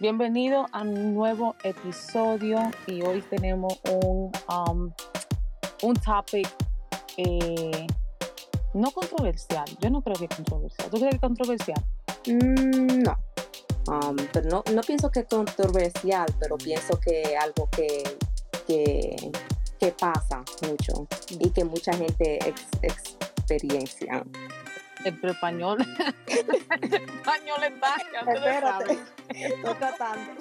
Bienvenido a un nuevo episodio y hoy tenemos un, um, un topic eh, no controversial. Yo no creo que es controversial. ¿Tú crees que es controversial? Mm, no. Um, pero no, no pienso que es controversial, pero pienso que algo que, que, pasa mucho y que mucha gente ex- experiencia. El español. el español está. Espérate, estoy tratando.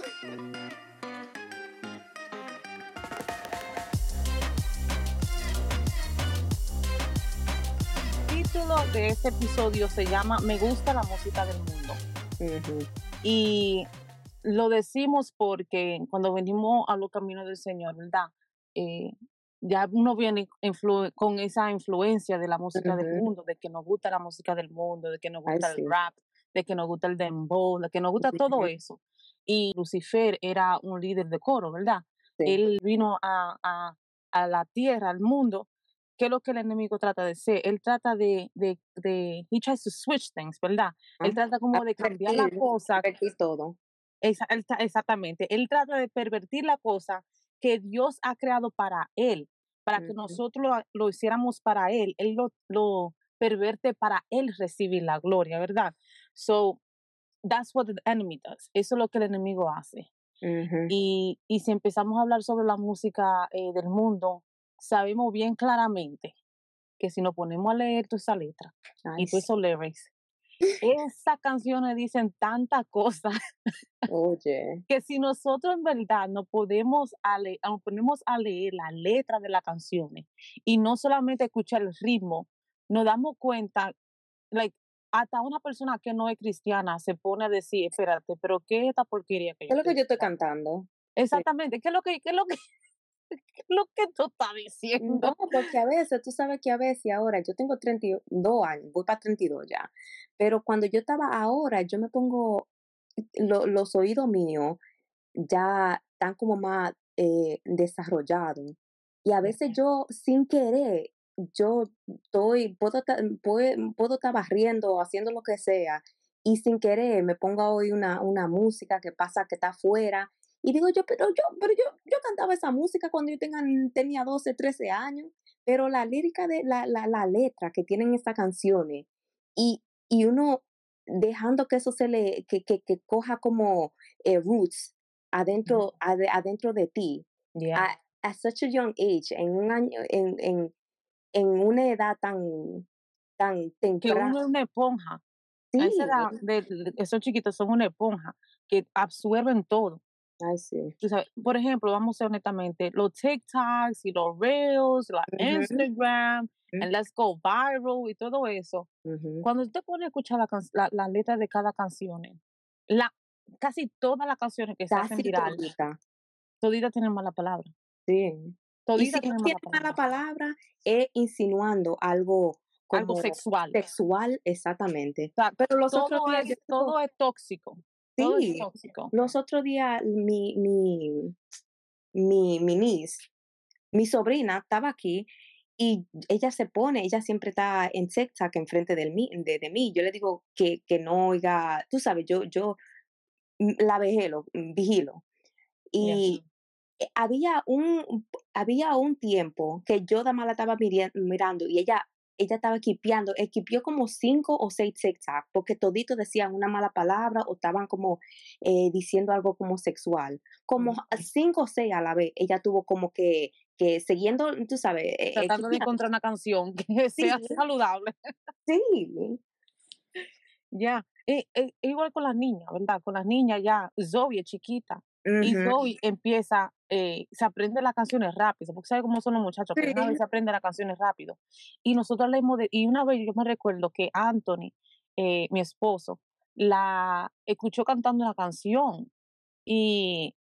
El título de este episodio se llama Me gusta la música del mundo. Y lo decimos porque cuando venimos a los caminos del Señor, ¿verdad? Eh, ya uno viene con esa influencia de la música del Ujú. mundo, de que nos gusta la música del mundo, de que nos Ay, gusta sí. el rap, de que nos gusta el dembow, de que nos gusta todo Ujú. eso. Y Lucifer era un líder de coro, ¿verdad? Sí. Él vino a, a, a la tierra, al mundo. ¿Qué es lo que el enemigo trata de hacer? Él trata de, de, de he tries to switch things, ¿verdad? Él Ah, trata como de cambiar la cosa pervertir todo. Esa- él ta- exactamente. Él trata de pervertir la cosa que Dios ha creado para él, para que nosotros lo, lo hiciéramos para él. Él lo, lo perverte para él recibir la gloria, ¿verdad? So, that's what the enemy does. Eso es lo que el enemigo hace. Y, y si empezamos a hablar sobre la música eh, del mundo, sabemos bien claramente que si nos ponemos a leer toda esa letra Ay, y todos esos lyrics, esas canciones dicen tantas cosas Oye. que si nosotros en verdad nos podemos a le- nos ponemos a leer la letra de las canciones y no solamente escuchar el ritmo, nos damos cuenta, like, hasta una persona que no es cristiana se pone a decir, espérate, pero ¿qué es esta porquería que ¿Qué yo es lo que yo estoy escuchando?" cantando? Exactamente, ¿qué es lo que, qué es lo que, qué es lo que tú estás diciendo? No, porque a veces, tú sabes que a veces ahora, yo tengo 32 años, voy para 32 ya, pero cuando yo estaba ahora, yo me pongo, lo- los oídos míos ya están como más eh, desarrollados. Y a veces yo, sin querer, yo estoy, puedo, puedo, puedo estar barriendo, haciendo lo que sea, y sin querer me pongo a oír una, una música que pasa, que está afuera, y digo yo, pero yo, pero yo, yo cantaba esa música cuando yo tenga- tenía 12, 13 años, pero la lírica de la, la, la letra que tienen estas canciones, y, y uno dejando que eso se le, que, que, que coja como eh, roots adentro, adentro de ti, Yeah. a, at such a young age, en un año, en, en, en una edad tan, tan que temprana. uno es una esponja. A esa edad, Sí, de, de- esos chiquitos son una esponja que absorben todo. Ay, sí. por ejemplo, vamos a ser honestamente, los TikToks y los Reels, la Instagram, ujú, and Let's Go Viral y todo eso. ujú. Cuando tú te pones a escuchar la, la, la letra de cada canción, la, casi todas las canciones que se hacen Casi viral, todita. toditas tienen mala palabra. Sí. Y si tienen mala tiene mala palabra. palabra, es insinuando algo Algo sexual. sexual, exactamente. O sea, Pero los otros días es, todo es tóxico. Todo es sí, tóxico. los otros días mi, mi, mi, mi niece, mi sobrina estaba aquí y ella se pone, ella siempre está en TikTok enfrente del mí, de, de mí. Yo le digo que, que no oiga, tú sabes, yo, yo la mm, vigilo. Y eh, había un, había un tiempo que yo más la estaba mirando y ella, ella estaba equipeando, equipió como cinco o seis TikTok porque toditos decían una mala palabra o estaban como eh, diciendo algo como sexual. Como Ujú. cinco o seis a la vez, ella tuvo como que, que siguiendo, tú sabes, eh, Tratando de encontrar una canción que Sí, sea saludable. sí. Ya, e- e- igual con las niñas, ¿verdad? Con las niñas ya, Zoe y. Zoe empieza, eh, se aprende las canciones rápido, porque sabe cómo son los muchachos, Sí. se aprende las canciones rápido. Y nosotros leemos, de, y una vez yo me recuerdo que Anthony, eh, mi esposo, la escuchó cantando una canción y,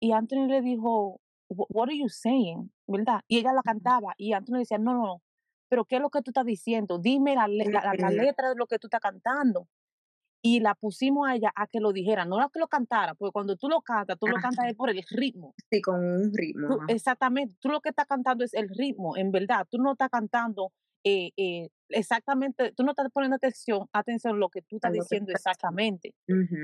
y Anthony le dijo, "Wh- what are you saying? ¿Verdad? Y ella la cantaba y Anthony decía, no, no, no, pero ¿qué es lo que tú estás diciendo? Dime la, la, la- la letra de lo que tú estás cantando. Y la pusimos a ella a que lo dijera, no a que lo cantara, porque cuando tú lo cantas, tú lo cantas es por el ritmo. Sí, con un ritmo. Tú- exactamente, tú lo que estás cantando es el ritmo, en verdad. Tú no estás cantando eh, eh, exactamente, tú no estás poniendo atención, atención a lo que tú estás diciendo exactamente.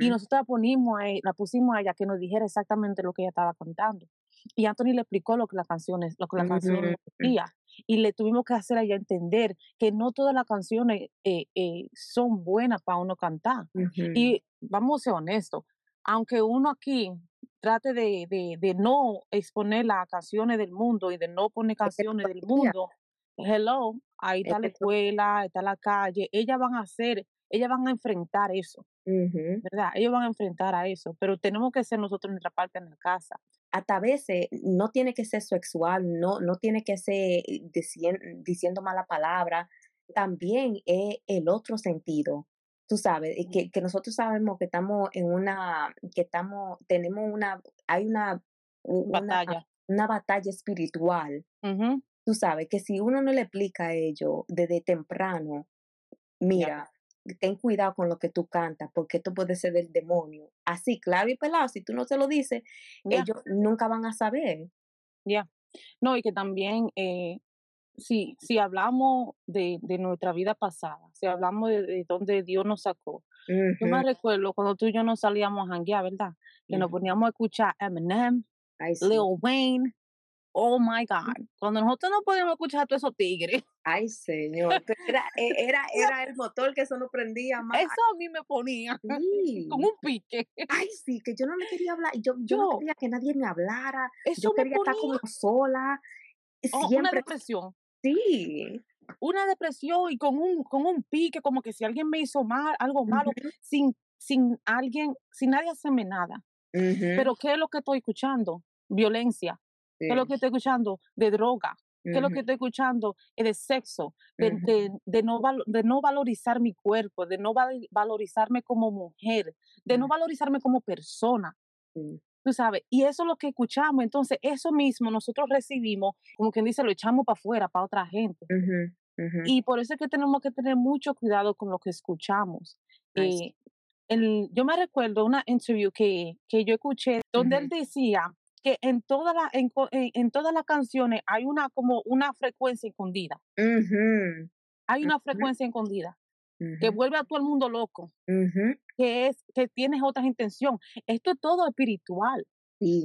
Y nosotros la, ponimos a e- la pusimos a ella que nos dijera exactamente lo que ella estaba cantando. Y Anthony le explicó lo que la canción es, lo que la canción decía. Y le tuvimos que hacer a ella entender que no todas las canciones eh, eh, son buenas para uno cantar. Y vamos a ser honestos, aunque uno aquí trate de, de, de no exponer las canciones del mundo y de no poner canciones del mundo, hello, ahí es está la escuela, está la calle, ellas van a hacer, ellas van a enfrentar eso, Ujú. ¿verdad? Ellos van a enfrentar a eso, pero tenemos que ser nosotros nuestra parte en la casa. Hasta a veces no tiene que ser sexual, no, no tiene que ser dicien- diciendo mala palabra, también es el otro sentido. Tú sabes, que, que nosotros sabemos que estamos en una, que estamos, tenemos una, hay una, Batalla. una batalla espiritual. Ujú, Tú sabes que si uno no le explica a ellos desde temprano, mira, ten cuidado con lo que tú cantas, porque esto puede ser del demonio. Así, claro y pelado, si tú no se lo dices, ellos nunca van a saber. ya. No, y que también, eh, si, si hablamos de, de nuestra vida pasada, si hablamos de, de donde Dios nos sacó, yo me recuerdo cuando tú y yo nos salíamos a janguear, ¿verdad? Que nos poníamos a escuchar Eminem. Lil Wayne, oh my God. Cuando nosotros no podíamos escuchar a todos esos tigres, Ay, señor. Era, e- era, era el motor que eso no prendía más. eso a mí me ponía con Sí. un pique. Ay, sí, que yo no le quería hablar. Yo, yo no Yo, quería que nadie me hablara. Yo eso me quería estar como sola. oh, una depresión. Sí. una depresión y con un, con un pique, como que si alguien me hizo mal, algo malo, sin, sin alguien, sin nadie hacerme nada. Pero ¿qué es lo que estoy escuchando? Violencia. ¿Qué es lo que estoy escuchando? De droga. ¿Qué es lo que estoy escuchando? Eh, De sexo, de, de, de no, de no valorizar mi cuerpo, de no val- valorizarme como mujer, de no ujú, valorizarme como persona. Tú sabes, y eso es lo que escuchamos. Entonces, eso mismo nosotros recibimos, como quien dice, lo echamos para afuera, para otra gente. Y por eso es que tenemos que tener mucho cuidado con lo que escuchamos. Eh, el- yo me recuerdo una interview que, que yo escuché donde él decía que en todas las en, en- todas las canciones hay una como una frecuencia escondida. Hay una frecuencia escondida que vuelve a todo el mundo loco, que es que tienes otras intención. Esto es todo espiritual.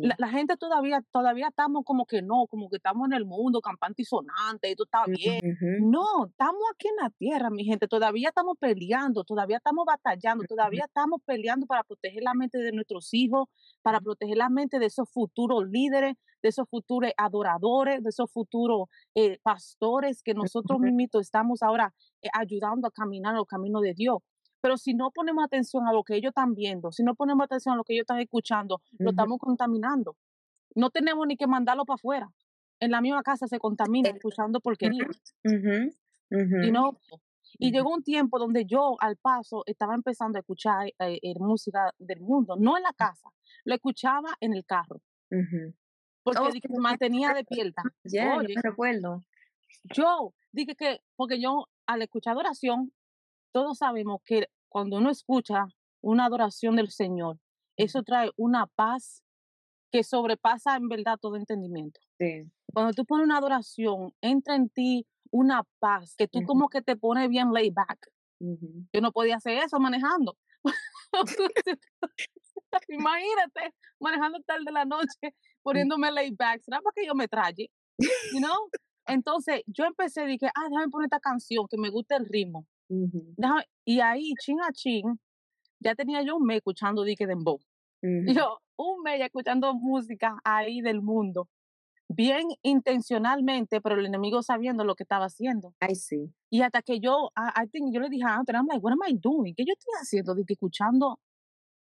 La, Sí. la gente todavía todavía estamos como que no, como que estamos en el mundo campante y sonante, y todo está bien. No, estamos aquí en la tierra, mi gente. Todavía estamos peleando, todavía estamos batallando, todavía estamos peleando para proteger la mente de nuestros hijos, para proteger la mente de esos futuros líderes, de esos futuros adoradores, de esos futuros eh, pastores que nosotros ujú. mismos estamos ahora eh, ayudando a caminar los caminos de Dios. Pero si no ponemos atención a lo que ellos están viendo, si no ponemos atención a lo que ellos están escuchando, lo estamos contaminando. No tenemos ni que mandarlo para afuera. En la misma casa se contamina Eh, escuchando porquería. Y no, y llegó un tiempo donde yo al paso estaba empezando a escuchar eh, eh, música del mundo, no en la casa, lo escuchaba en el carro, porque Oh, di sí, que me mantenía despierta. Yeah, yo Oye, me recuerdo. yo dije que, porque yo al escuchar adoración, todos sabemos que cuando uno escucha una adoración del Señor, eso trae una paz que sobrepasa en verdad todo entendimiento. Sí. Cuando tú pones una adoración, entra en ti una paz que tú como que te pone bien laid back. Yo no podía hacer eso manejando. Imagínate, manejando tarde de la noche, poniéndome laid back. ¿Será para que yo me traje? You know? Entonces, yo empecé, dije, ah, déjame poner esta canción que me gusta el ritmo. Déjame- y ahí, chin a chin, ya tenía yo un mes escuchando Dique Dembow. ujú. Yo, un mes escuchando música ahí del mundo. Bien intencionalmente, pero el enemigo sabiendo lo que estaba haciendo. Ay, sí. Y hasta que yo, I, I think, yo le dije a Anthony, I'm like, what am I doing? ¿Qué yo estoy haciendo? Escuchando,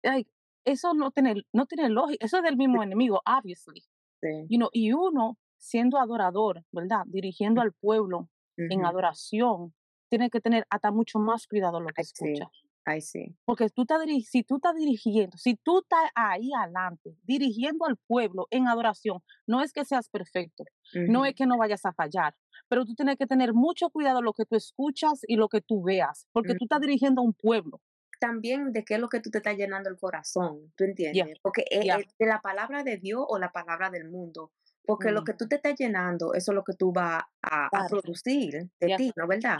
like, eso no tiene, no tiene lógica, eso es del mismo enemigo, obviously. Sí. You know, y uno, siendo adorador, ¿verdad? Dirigiendo al pueblo en Ujú. adoración, tiene que tener hasta mucho más cuidado lo que sí. escucha. Ay, sí. Porque tú estás si tú estás dirigiendo, si tú estás ahí adelante, dirigiendo al pueblo en adoración, no es que seas perfecto, no es que no vayas a fallar, pero tú tienes que tener mucho cuidado lo que tú escuchas y lo que tú veas, porque tú estás dirigiendo a un pueblo. También de qué es lo que tú te estás llenando el corazón, ¿tú entiendes? Porque es, ya, es de la palabra de Dios o la palabra del mundo. porque lo Mm, que tú te estás llenando, eso es lo que tú vas a, producir de ti, ¿no verdad?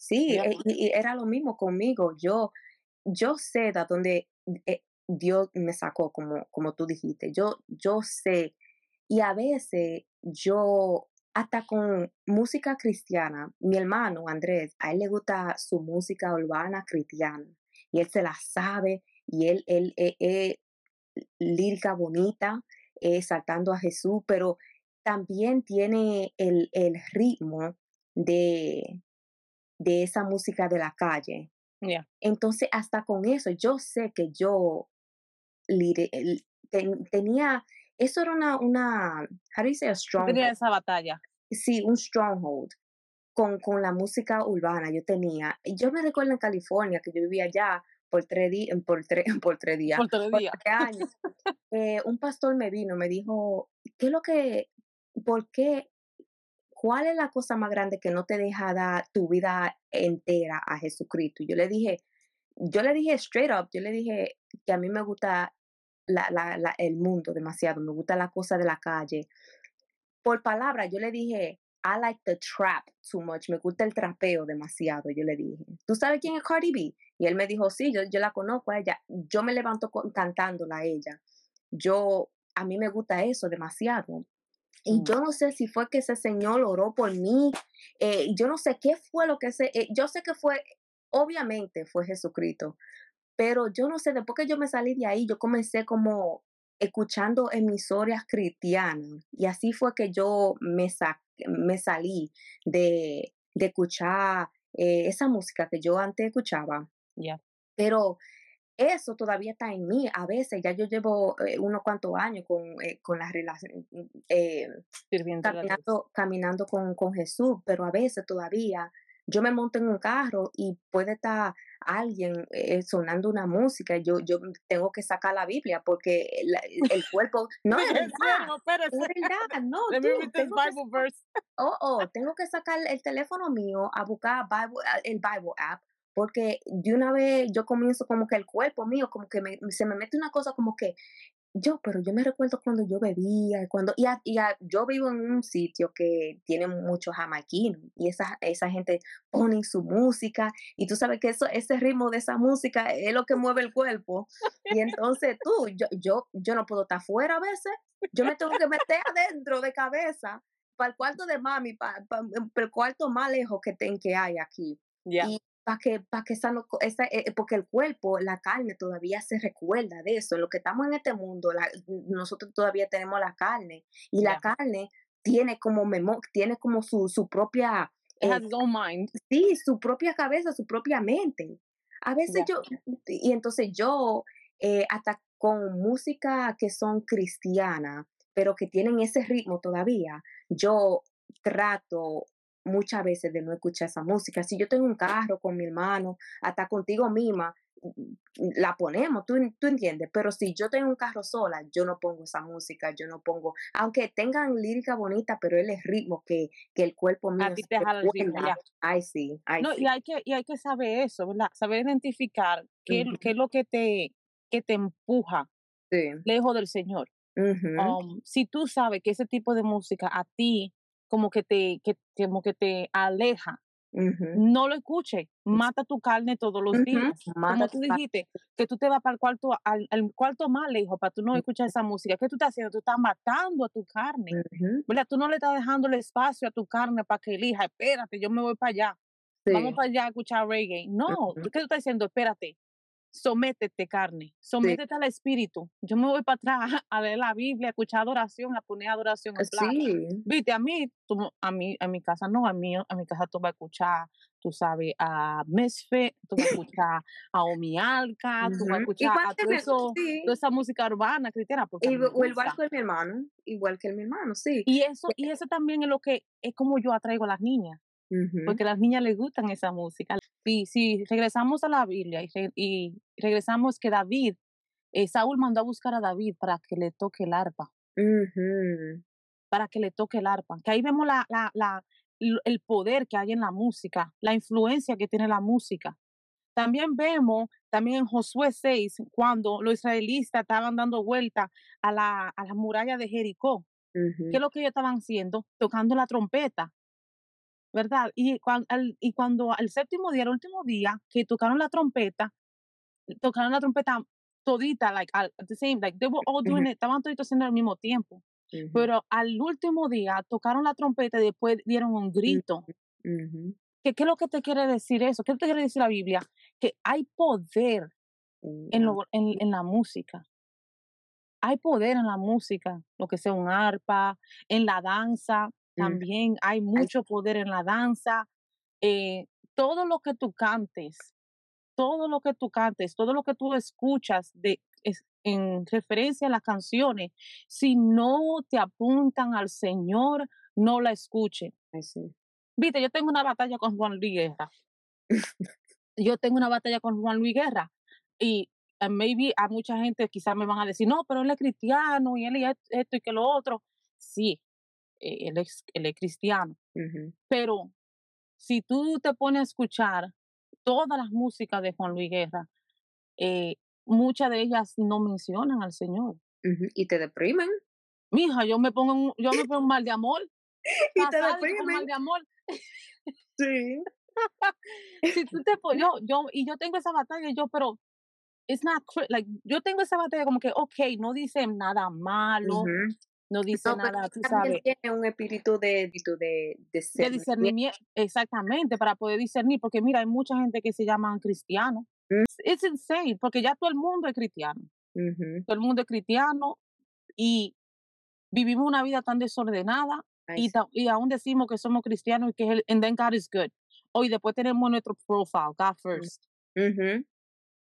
Sí, e- y, era lo mismo conmigo. Yo, yo sé de dónde eh, Dios me sacó, como, como tú dijiste. Yo, yo sé, y a veces yo, hasta con música cristiana, mi hermano Andrés, a él le gusta su música urbana cristiana, y él se la sabe, y él, él, eh, eh, lírica bonita, eh, exaltando a Jesús, pero también tiene el, el ritmo de, de esa música de la calle. Entonces, hasta con eso, yo sé que yo ten- tenía, eso era una, una, how do you say a stronghold? esa batalla. Sí, un stronghold con, con la música urbana yo tenía. Yo me recuerdo en California que yo vivía allá por tres días, por tres, por tres días, Por todo el por tres años. Eh, un pastor me vino, me dijo, ¿qué es lo que, por qué, cuál es la cosa más grande que no te deja dar tu vida entera a Jesucristo? Yo le dije, yo le dije straight up, yo le dije que a mí me gusta el mundo demasiado, me gusta la cosa de la calle. Por palabra, yo le dije, I like the trap too much, me gusta el trapeo demasiado, yo le dije. ¿Tú sabes quién es Cardi B? Y él me dijo, sí, yo, yo la conozco a ella. Yo me levanto con- cantándola a ella. Yo, a mí me gusta eso demasiado. Y Mm, yo no sé si fue que ese señor oró por mí, eh, yo no sé qué fue lo que ese, eh, yo sé que fue, obviamente fue Jesucristo, pero yo no sé, después que yo me salí de ahí, yo comencé como escuchando emisoras cristianas y así fue que yo me, sa- me salí de, de escuchar eh, esa música que yo antes escuchaba, ya. pero eso todavía está en mí. A veces ya yo llevo eh, unos cuantos años con, eh, con la relación, eh, a Dios. caminando, caminando con, con Jesús, pero a veces todavía yo me monto en un carro y puede estar alguien eh, sonando una música, yo, yo tengo que sacar la Biblia porque la- el cuerpo, no es verdad, espérate. es verdad, no, this tengo que, Bible verse. oh, oh, tengo que sacar el teléfono mío a buscar Bible- el Bible app porque de una vez yo comienzo como que el cuerpo mío, como que me- se me mete una cosa como que yo, pero yo me recuerdo cuando yo bebía, cuando, y, a- y a- yo vivo en un sitio que tiene muchos jamaiquinos, y esa, esa gente pone su música, y tú sabes que eso, ese ritmo de esa música es lo que mueve el cuerpo, y entonces tú, yo, yo, yo no puedo estar afuera a veces, yo me tengo que meter adentro de cabeza, para el cuarto de mami, para el cuarto más lejos que, ten, que hay aquí, Ya. y para que, para que esa, esa, eh, eh, porque el cuerpo, la carne todavía se recuerda de eso. Lo que estamos en este mundo, la- nosotros todavía tenemos la carne y la carne tiene como memo, tiene como su, su propia, It eh, has mind. sí, su propia cabeza, su propia mente. A veces yo, y entonces yo, eh, hasta con música que son cristianas, pero que tienen ese ritmo todavía, yo trato muchas veces de no escuchar esa música. Si yo tengo un carro con mi hermano, hasta contigo misma, mm, la ponemos, tú, tú entiendes, pero si yo tengo un carro sola, yo no pongo esa música, yo no pongo, aunque tengan lírica bonita, pero él es ritmo que, que el cuerpo A mío ti se te jala el ritmo, ya. Ay, sí, ay, No, y sí. hay que, y hay que saber eso, ¿verdad? Saber identificar qué, qué es lo que te, que te empuja Sí. lejos del Señor. Um, si tú sabes que ese tipo de música a ti como que te, que, como que te aleja, no lo escuches, mata tu carne todos los días. Mata Como tú dijiste, que tú te vas para el cuarto, al, al cuarto más lejos para tú no escuchar esa música. ¿Qué tú estás haciendo? Tú estás matando a tu carne, ¿verdad? Tú no le estás dejando el espacio a tu carne para que elija, espérate, yo me voy para allá, vamos para allá a escuchar reggae. No, ujú, ¿tú qué tú estás diciendo? Espérate, sométete carne, Sí. sométete al espíritu. Yo me voy para atrás a leer la Biblia, a escuchar adoración, a poner adoración en. Sí. Viste, a mí, tú, a mí, a mi casa no, a mí, a mi casa tú vas a escuchar, tú sabes, a Misfit, tú vas a escuchar a Omi Alca, tú vas a escuchar Igual a todo eso, toda esa música urbana cristiana, porque Igu- o igual que mi hermano, igual que mi hermano, sí. Y eso, y eso también es lo que, es como yo atraigo a las niñas, porque a las niñas les gustan esa música. Y si regresamos a la Biblia y, re- y regresamos que David, eh, Saúl mandó a buscar a David para que le toque el arpa. para que le toque el arpa. Que ahí vemos la, la, la, el poder que hay en la música, la influencia que tiene la música. También vemos, también en Josué 6, cuando los israelitas estaban dando vuelta a la, a la muralla de Jericó. ¿Qué es lo que ellos estaban haciendo? Tocando la trompeta. ¿Verdad? Y, cuando, y cuando al séptimo día, el último día, que tocaron la trompeta, tocaron la trompeta todita, like, at the same, like, they were all doing it, estaban toditos haciendo al mismo tiempo. Pero al último día tocaron la trompeta y después dieron un grito. ¿Qué, ¿Qué es lo que te quiere decir eso? ¿Qué te quiere decir la Biblia? Que hay poder en, lo, en, en la música hay poder en la música, lo que sea un arpa, en la danza, mm. también hay mucho poder en la danza. Eh, todo lo que tú cantes, todo lo que tú cantes, todo lo que tú escuchas de, en referencia a las canciones, si no te apuntan al Señor, no la escuchen. Viste, yo tengo una batalla con Juan Luis Guerra. yo tengo una batalla con Juan Luis Guerra y maybe a mucha gente quizás me van a decir, no, pero él es cristiano y él es esto y que lo otro. Sí, e, él es, él es cristiano. Pero si tú te pones a escuchar todas las músicas de Juan Luis Guerra, eh, muchas de ellas no mencionan al Señor. Y te deprimen. Mija, yo me pongo un, yo me pongo un mal de amor. y te deprimen. Mal de amor. Sí. si tú te yo, yo, y yo tengo esa batalla, yo, pero it's not like yo tengo esa batalla como que ok no dice nada malo no dice nada tú sabes. tiene un espíritu de de, de, discernimiento exactamente para poder discernir porque mira hay mucha gente que se llaman cristianos. Mm. it's insane porque ya todo el mundo es cristiano. Todo el mundo es cristiano y vivimos una vida tan desordenada y, y, aún decimos que somos cristianos y que el, and then God is good. Hoy después tenemos nuestro profile God mm. first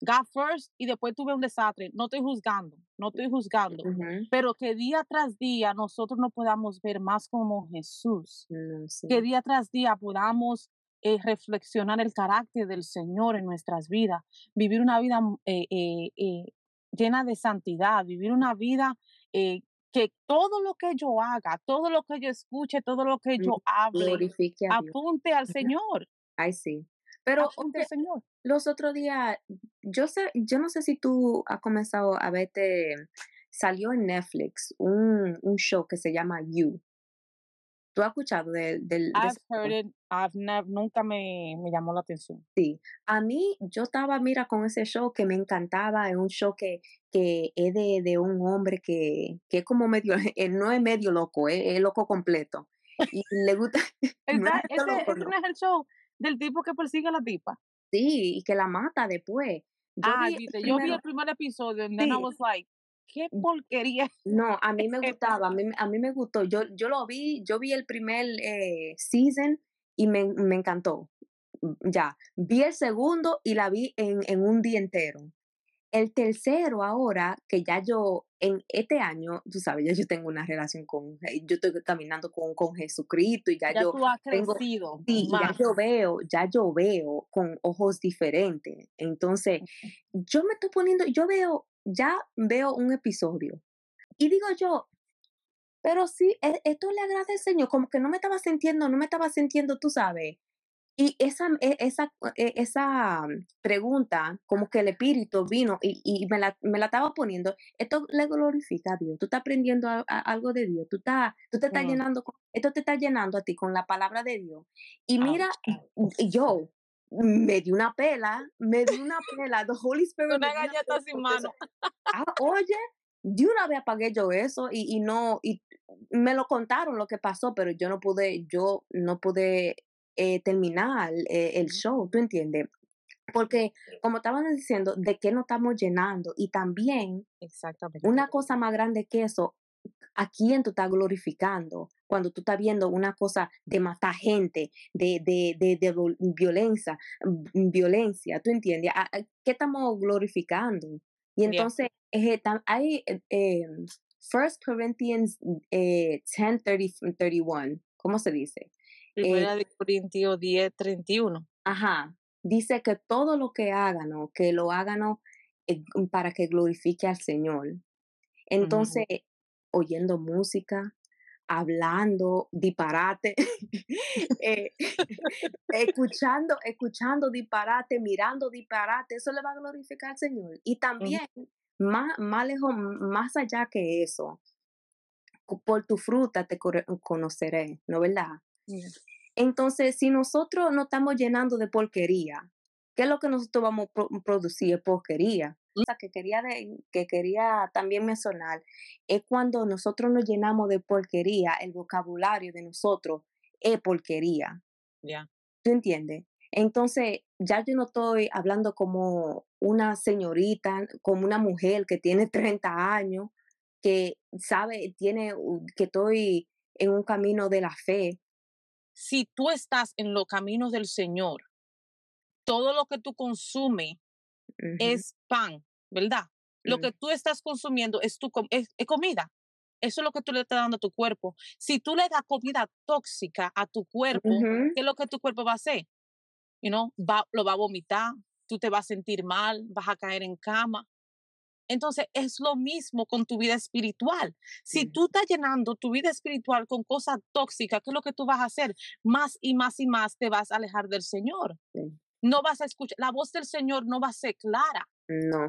God first y después tuve un desastre. No estoy juzgando, no estoy juzgando, pero que día tras día nosotros no podamos ver más como Jesús, mm, que día tras día podamos eh, reflexionar el carácter del Señor en nuestras vidas, vivir una vida mm, eh, eh, llena de santidad, vivir una vida que todo lo que yo haga, todo lo que yo escuche, todo lo que yo hable, apunte al Señor. Ay, sí. Pero Señor. Los otros días, yo sé, yo no sé si tú has comenzado a verte, salió en Netflix un, un show que se llama You. ¿Tú has escuchado del... del I've heard it, I've never, nunca me, me, llamó la atención. Sí, a mí yo estaba, mira, con ese show que me encantaba, es un show que, que es de, de un hombre que, que es como medio, él no es medio loco, es, loco completo. Y le gusta... no es ese, ese no es el show del tipo que persigue a la tipa. Sí, y que la mata después. Yo ah, vi yo vi el primer episodio y then I was like, qué mm. porquería. No, a mí me gustaba, a mí, a mí me gustó. Yo, yo lo vi, yo vi el primer eh, season y me, me encantó. Mm, ya, vi el segundo y la vi en, en un día entero. El tercero ahora, que ya yo, en este año, tú sabes, ya yo tengo una relación con, yo estoy caminando con, con Jesucristo y ya, ya yo tú has crecido. sí, ya yo veo, ya yo veo con ojos diferentes. Entonces, yo me estoy poniendo, yo veo, ya veo un episodio y digo yo, pero sí, e, esto le agrada al Señor, como que no me estaba sintiendo, no me estaba sintiendo, tú sabes, y esa, e, esa, e, esa pregunta, como que el espíritu vino y, y me, la, me, la, estaba poniendo, esto le glorifica a Dios. Tú estás aprendiendo algo de Dios, tú, estás, tú te estás llenando, esto te está llenando a ti con la palabra de Dios. Y mira, yo me di una pela, me di una pela, the Holy Spirit. Una galleta sin mano. Ah, oye, de una vez apagué yo eso y, y no, y me lo contaron lo que pasó, pero yo no pude, yo no pude eh, terminar eh, el show, ¿tú entiendes? Porque, como estaban diciendo, ¿de qué nos estamos llenando? Y también, Exactamente. una cosa más grande que eso, ¿a quién tú estás glorificando? Cuando tú estás viendo una cosa de matar gente, de, de, de, de violencia, mm, violencia, ¿tú entiendes? ¿A, qué estamos glorificando? Y entonces, eh, hay eh, 1 Corinthians 10, 31, ¿cómo se dice? Primera de Corintios 10, 31. Ajá. Dice que todo lo que hagan, que lo hagan eh, para que glorifique al Señor. Entonces, oyendo música, hablando disparate, eh, escuchando, escuchando disparate, mirando disparate, eso le va a glorificar al Señor. Y también, más, más lejos, más allá que eso, por tu fruta te conoceré, ¿no verdad? Entonces, si nosotros no estamos llenando de porquería, ¿qué es lo que nosotros vamos a producir? Porquería. Cosa que quería, que quería también mencionar es cuando nosotros nos llenamos de porquería, el vocabulario de nosotros es porquería. Ya. ¿Tú entiendes? Entonces, ya yo no estoy hablando como una señorita, como una mujer que tiene 30 años, que sabe, tiene, que estoy en un camino de la fe. Si tú estás en los caminos del Señor, todo lo que tú consumes es pan, ¿verdad? Lo que mm. tú estás consumiendo es, tu, es, comida. Eso es lo que tú le estás dando a tu cuerpo. Si tú le das comida tóxica a tu cuerpo, ¿qué es lo que tu cuerpo va a hacer? You know, va, lo va a vomitar, tú te vas a sentir mal, vas a caer en cama. Entonces es lo mismo con tu vida espiritual. Si tú estás llenando tu vida espiritual con cosas tóxicas, ¿qué es lo que tú vas a hacer? Más y más y más te vas a alejar del Señor. No vas a escuchar, la voz del Señor no va a ser clara. No.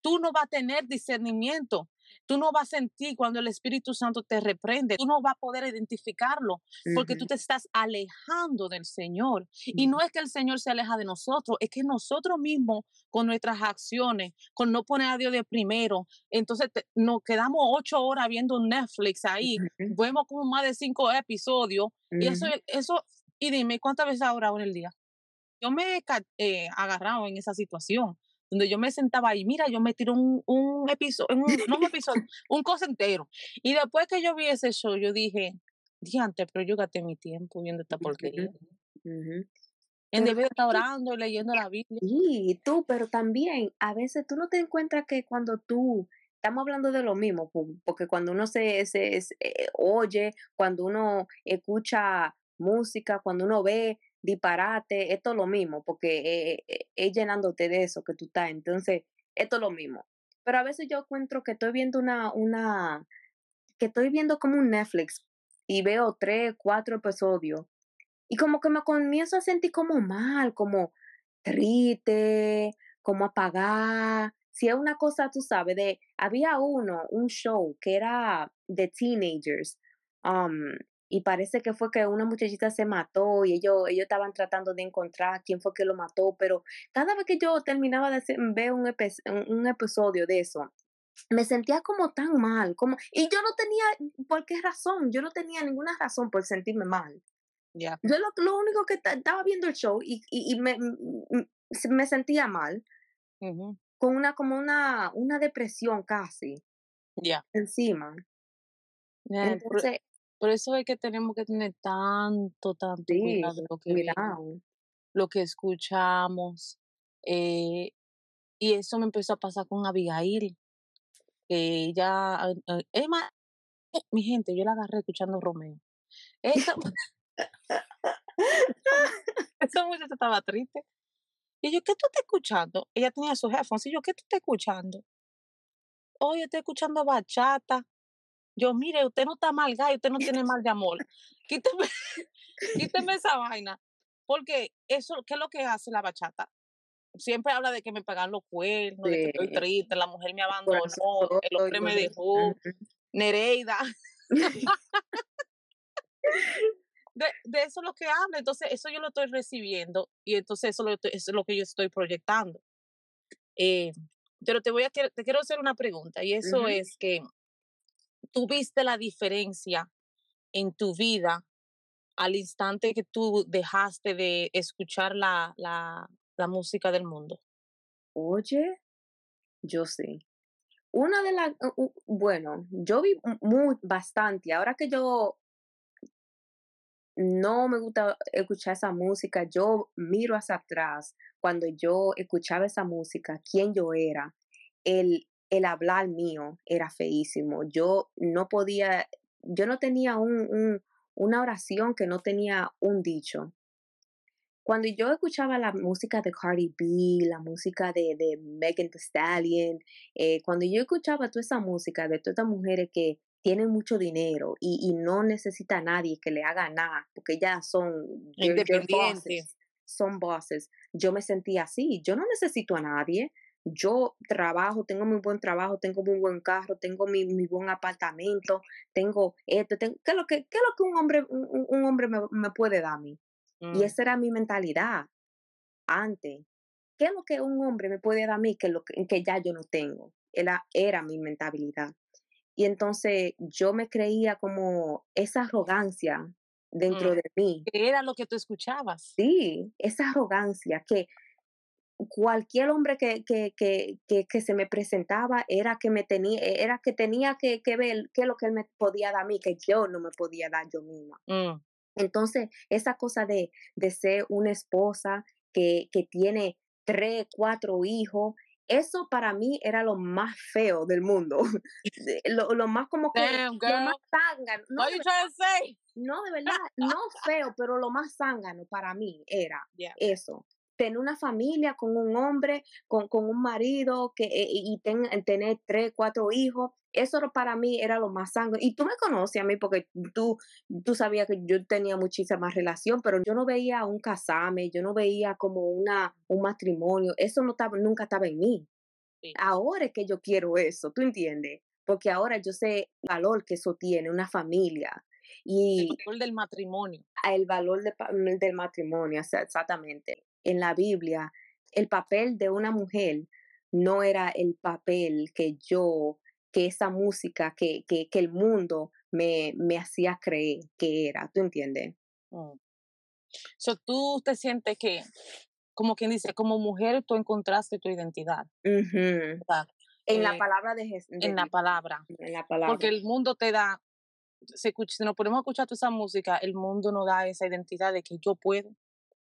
Tú no vas a tener discernimiento. Tú no vas a sentir cuando el Espíritu Santo te reprende. Tú no vas a poder identificarlo porque tú te estás alejando del Señor. Y no es que el Señor se aleja de nosotros, es que nosotros mismos con nuestras acciones, con no poner a Dios de primero, entonces nos quedamos ocho horas viendo Netflix ahí, vemos como más de cinco episodios y eso, eso, y dime, ¿cuántas veces ahora en el día? Yo me he eh, agarrado en esa situación donde yo me sentaba ahí, mira, yo me tiro un, un episodio, un, no un episodio, un cosa entero. Y después que yo vi ese show, yo dije, diante, pero yo gasté mi tiempo viendo esta porquería. En vez de estar orando y leyendo la Biblia. Sí, tú, pero también a veces tú no te encuentras que cuando tú, estamos hablando de lo mismo, porque cuando uno se, se, eh, oye, cuando uno escucha música, cuando uno ve disparate, esto es lo mismo, porque eh, eh, es llenándote de eso que tú estás. Entonces, esto es lo mismo. Pero a veces yo encuentro que estoy viendo una, una, que estoy viendo como un Netflix y veo tres, cuatro episodios y como que me comienzo a sentir como mal, como triste, como apagar. Si es una cosa, tú sabes, de, había uno, un show que era de teenagers, um, y parece que fue que una muchachita se mató y ellos, ellos estaban tratando de encontrar quién fue que lo mató, pero cada vez que yo terminaba de ver un, un episodio de eso, me sentía como tan mal, como, y yo no tenía, ¿por qué razón? Yo no tenía ninguna razón por sentirme mal. ya Yo lo, único que estaba viendo el show y, y, me, me, sentía mal, con una, como una, una depresión casi, ya encima. Entonces, por eso es que tenemos que tener tanto, tanto cuidado de lo que lo que escuchamos. Eh, y eso me empezó a pasar con Abigail, que ella, Emma, eh, mi gente, yo la agarré escuchando Romeo. Esa, esa muchacha estaba triste. Y yo, ¿qué tú estás escuchando? Ella tenía sus headphones. Y yo, ¿qué tú estás escuchando? Oh, yo estoy escuchando bachata. Yo, mire, usted no está mal, gallo, usted no tiene mal de amor. Quíteme, quíteme esa vaina. Porque eso, ¿qué es lo que hace la bachata? Siempre habla de que me pagan los cuernos, de que estoy triste, la mujer me abandonó, el hombre me dejó, Nereida. de, de, eso es lo que habla. Entonces, eso yo lo estoy recibiendo y entonces eso, es lo que yo estoy proyectando. Eh, pero te voy a te quiero hacer una pregunta y eso es que tú viste la diferencia en tu vida al instante que tú dejaste de escuchar la, la, música del mundo? Oye, yo sé. Una de las, bueno, yo vi muy, bastante. Ahora que yo no me gusta escuchar esa música, yo miro hacia atrás cuando yo escuchaba esa música, quién yo era, el, el hablar mío era feísimo. Yo no podía, yo no tenía un, una oración que no tenía un dicho. Cuando yo escuchaba la música de Cardi B, la música de, de Megan Thee Stallion, eh, cuando yo escuchaba toda esa música de todas estas mujeres que tienen mucho dinero y, y no necesita a nadie que le haga nada, porque ellas son independientes, son bosses, yo me sentía así, yo no necesito a nadie, yo trabajo, tengo muy buen trabajo, tengo muy buen carro, tengo mi, mi buen apartamento, tengo esto, tengo, ¿qué, es lo que, qué es lo que un hombre, un, un hombre me, me, puede dar a mí? Y Mm, esa era mi mentalidad antes. ¿Qué es lo que un hombre me puede dar a mí que, lo que, que ya yo no tengo? Era, era mi mentalidad. Y entonces yo me creía como esa arrogancia dentro mm. de mí. ¿Qué era lo que tú escuchabas? Sí, esa arrogancia que cualquier hombre que, que, que, que, que se me presentaba era que me tenía, era que tenía que, que ver qué es lo que él me podía dar a mí, que yo no me podía dar yo misma. Mm, Entonces, esa cosa de, de ser una esposa que, que tiene tres, cuatro hijos, eso para mí era lo más feo del mundo. Lo, lo más como que, Damn, lo más zángano. No, de say? no, de verdad, no feo, pero lo más zángano para mí era Yeah. eso. Tener una familia con un hombre, con, con un marido que, eh, y ten- tener tres, cuatro hijos, eso para mí era lo más zángano. Y tú me conoces a mí porque tú, tú sabías que yo tenía muchísima más relación, pero yo no veía un casame, yo no veía como una, un matrimonio, eso no estaba, nunca estaba en mí. Sí. Ahora es que yo quiero eso, ¿tú entiendes? Porque ahora yo sé el valor que eso tiene, una familia. El Y valor del matrimonio. el valor de del matrimonio, exactamente. En la Biblia, el papel de una mujer no era el papel que yo, que esa música, que, que, que el mundo me, me hacía creer que era, ¿tú entiendes? Mm. So, tú te sientes que, como quien dice, como mujer tú encontraste tu identidad. En la Eh, palabra de Jesús. en la palabra. En la palabra. Porque el mundo te da, si nos ponemos a escuchar toda esa música, el mundo nos da esa identidad de que yo puedo,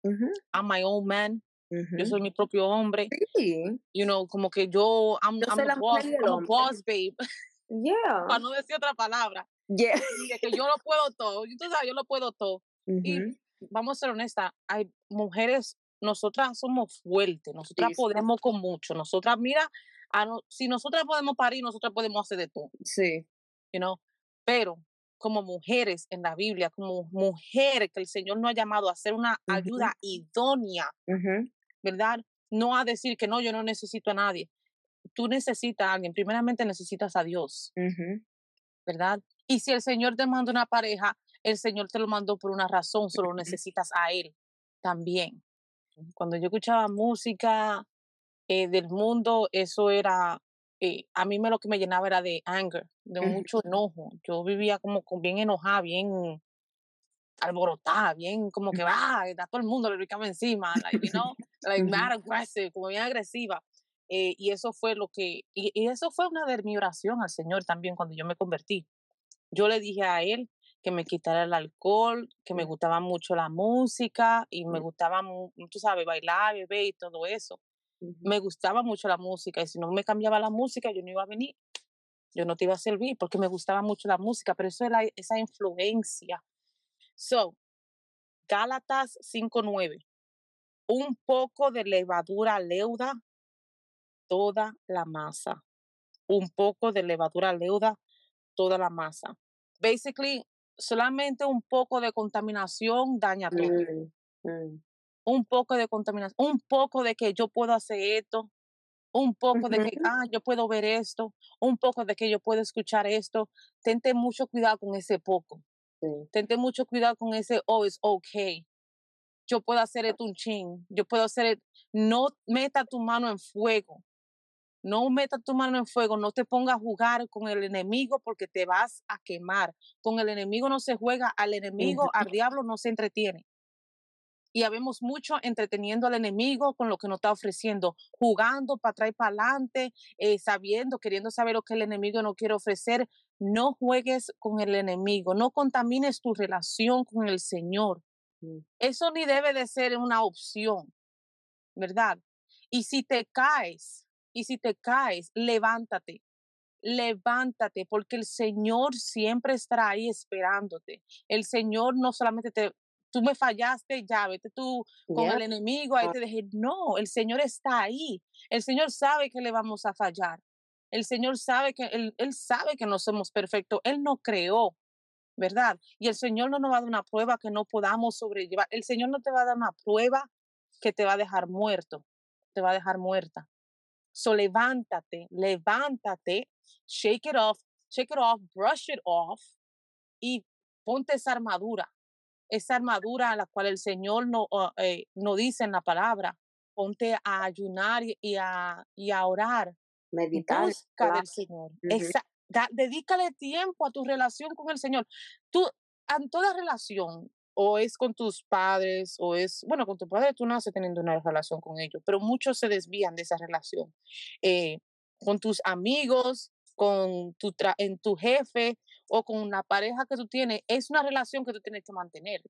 Ujú, I'm my own man, yo soy mi propio hombre, Sí, you know, como que yo, I'm, Yo I'm la boss, I'm a boss babe, yeah. para no decir otra palabra, yeah. de que yo lo puedo todo, sabes, yo lo puedo todo. Y vamos a ser honestas, hay mujeres, nosotras somos fuertes, nosotras Sí, sí. podemos con mucho, nosotras, mira, a no- si nosotras podemos parir, nosotras podemos hacer de todo, Sí. you know, pero como mujeres en la Biblia, como mujeres que el Señor nos ha llamado a hacer una ayuda idónea, ¿verdad? No a decir que no, yo no necesito a nadie. Tú necesitas a alguien, primeramente necesitas a Dios. ¿verdad? Y si el Señor te manda una pareja, el Señor te lo mandó por una razón, solo necesitas a Él también. Cuando yo escuchaba música eh, del mundo, eso era, eh, a mí me lo que me llenaba era de anger, de mucho enojo. Yo vivía como con- bien enojada, bien alborotada, bien como que, ah, a todo el mundo le brincaba encima, like, you know, like aggressive, como bien agresiva. Eh, y eso fue lo que, y, y eso fue una de mi oración al Señor también cuando yo me convertí. Yo le dije a Él que me quitara el alcohol, que me gustaba mucho la música y me gustaba, tú sabes, bailar, beber y todo eso. Me gustaba mucho la música y si no me cambiaba la música, yo no iba a venir, yo no te iba a servir porque me gustaba mucho la música, pero eso era esa influencia. So, Gálatas 5.9. Un poco de levadura leuda toda la masa. Un poco de levadura leuda toda la masa. Basically, solamente un poco de contaminación daña todo. Mm, mm. Un poco de contaminación, un poco de que yo puedo hacer esto, un poco de que, ah, yo puedo ver esto, un poco de que yo puedo escuchar esto. Tente mucho cuidado con ese poco. Sí. Tente mucho cuidado con ese, oh, it's okay. Yo puedo hacer esto un chin. Yo puedo hacer et- No meta tu mano en fuego. No meta tu mano en fuego. No te pongas a jugar con el enemigo porque te vas a quemar. Con el enemigo no se juega. Al enemigo, al diablo no se entretiene. Y habemos mucho entreteniendo al enemigo con lo que nos está ofreciendo, jugando para atrás y para adelante, eh, sabiendo, queriendo saber lo que el enemigo nos quiere ofrecer. No juegues con el enemigo, no contamines tu relación con el Señor. Mm. Eso ni debe de ser una opción, ¿verdad? Y si te caes, y si te caes, levántate, levántate, porque el Señor siempre estará ahí esperándote. El Señor no solamente te, tú me fallaste, ya, vete tú con Yeah. el enemigo, ahí Ah. te dejé. No, el Señor está ahí. El Señor sabe que le vamos a fallar. El Señor sabe que, él, él sabe que no somos perfectos. Él no creó, ¿verdad? Y el Señor no nos va a dar una prueba que no podamos sobrellevar. El Señor no te va a dar una prueba que te va a dejar muerto, te va a dejar muerta. So levántate, levántate, shake it off, shake it off, brush it off y ponte esa armadura, esa armadura a la cual el Señor no, eh, no dice en la palabra. Ponte a ayunar y a, y a orar. Meditar. Busca del Señor. dedícale tiempo a tu relación con el Señor. Tú, en toda relación, o es con tus padres, o es, bueno, con tu padre tú no estás teniendo una relación con ellos, pero muchos se desvían de esa relación. Eh, con tus amigos, con tu, en tu jefe o con una pareja que tú tienes, es una relación que tú tienes que mantener.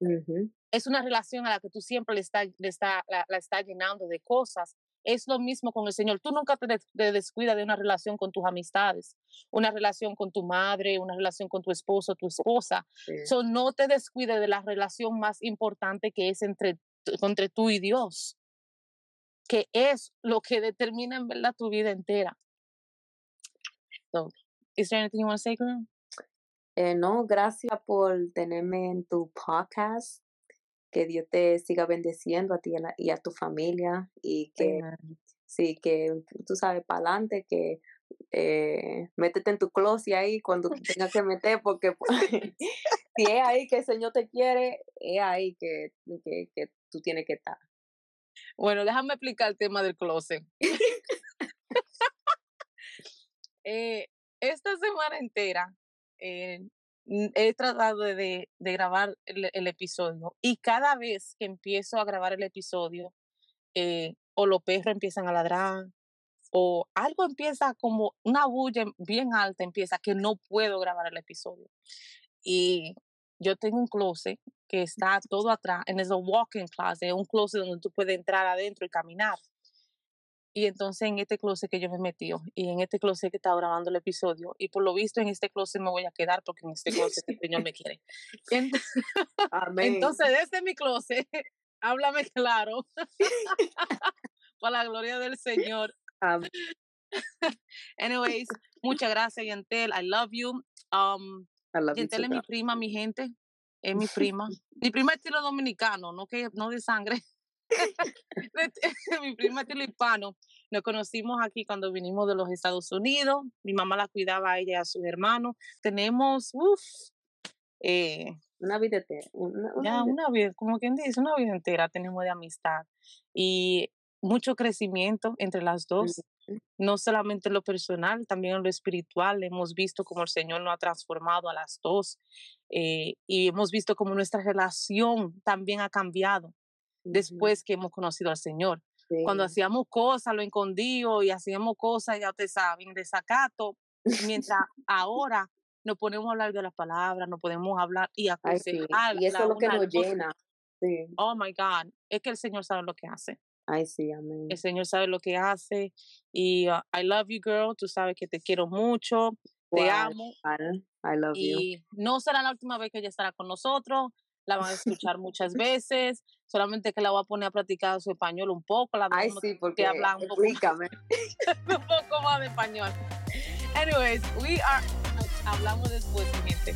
Es una relación a la que tú siempre le está, le está, la, la está llenando de cosas es lo mismo con el Señor. Tú nunca te, descuidas de una relación con tus amistades, una relación con tu madre, una relación con tu esposo, tu esposa. no te descuides de la relación más importante que es entre, entre tú y Dios, que es lo que determina en verdad tu vida entera. So, is there anything you want to say, girl? Eh, no, gracias por tenerme en tu podcast que Dios te siga bendeciendo a ti y a, tu familia y que sí, que tú sabes, para adelante, que eh, métete en tu closet ahí cuando tengas que meter, porque pues, si es ahí que el Señor te quiere, es ahí que, que, que tú tienes que estar. Bueno, déjame explicar el tema del closet. eh, esta semana entera eh, he tratado de, grabar el, episodio y cada vez que empiezo a grabar el episodio, eh, o los perros empiezan a ladrar, o algo empieza como una bulla bien alta, empieza que no puedo grabar el episodio. Y yo tengo un closet que está todo atrás, en ese walking closet, un closet donde tú puedes entrar adentro y caminar. Y entonces en este closet que yo me metí y en este closet que estaba grabando el episodio y por lo visto en este closet me voy a quedar porque en este closet el Señor me quiere. Entonces desde mi closet, háblame claro. Para la gloria del Señor. Anyways, muchas gracias Yantel, I love you. Um, Yantel es mi prima, mi gente, es mi prima. mi prima es estilo dominicano, no que no de sangre. mi prima es hispano. Nos conocimos aquí cuando vinimos de los Estados Unidos. Mi mamá la cuidaba a ella y a sus hermanos. Tenemos, uff, eh, una vida entera. Una, una vida, como quien dice, una vida entera tenemos de amistad. Y mucho crecimiento entre las dos, no solamente en lo personal, también en lo espiritual. Hemos visto cómo el Señor nos ha transformado a las dos eh, y hemos visto cómo nuestra relación también ha cambiado después que hemos conocido al Señor. Cuando hacíamos cosas, lo escondido y hacíamos cosas, ya te saben, desacato, mientras ahora nos ponemos a hablar de las palabras, nos podemos hablar y aconsejar. Y eso es lo que nos llena. Oh my God, es que el Señor sabe lo que hace. Ay, sí, amén. El Señor sabe lo que hace. Y uh, I love you, girl. Tú sabes que te quiero mucho. Te amo. I love y no será la última vez que ella estará con nosotros la van a escuchar muchas veces, solamente que la voy a poner a practicar su español un poco, la Ay, sí, porque habla un poco, un poco más de español. Anyways, we are, hablamos después, gente.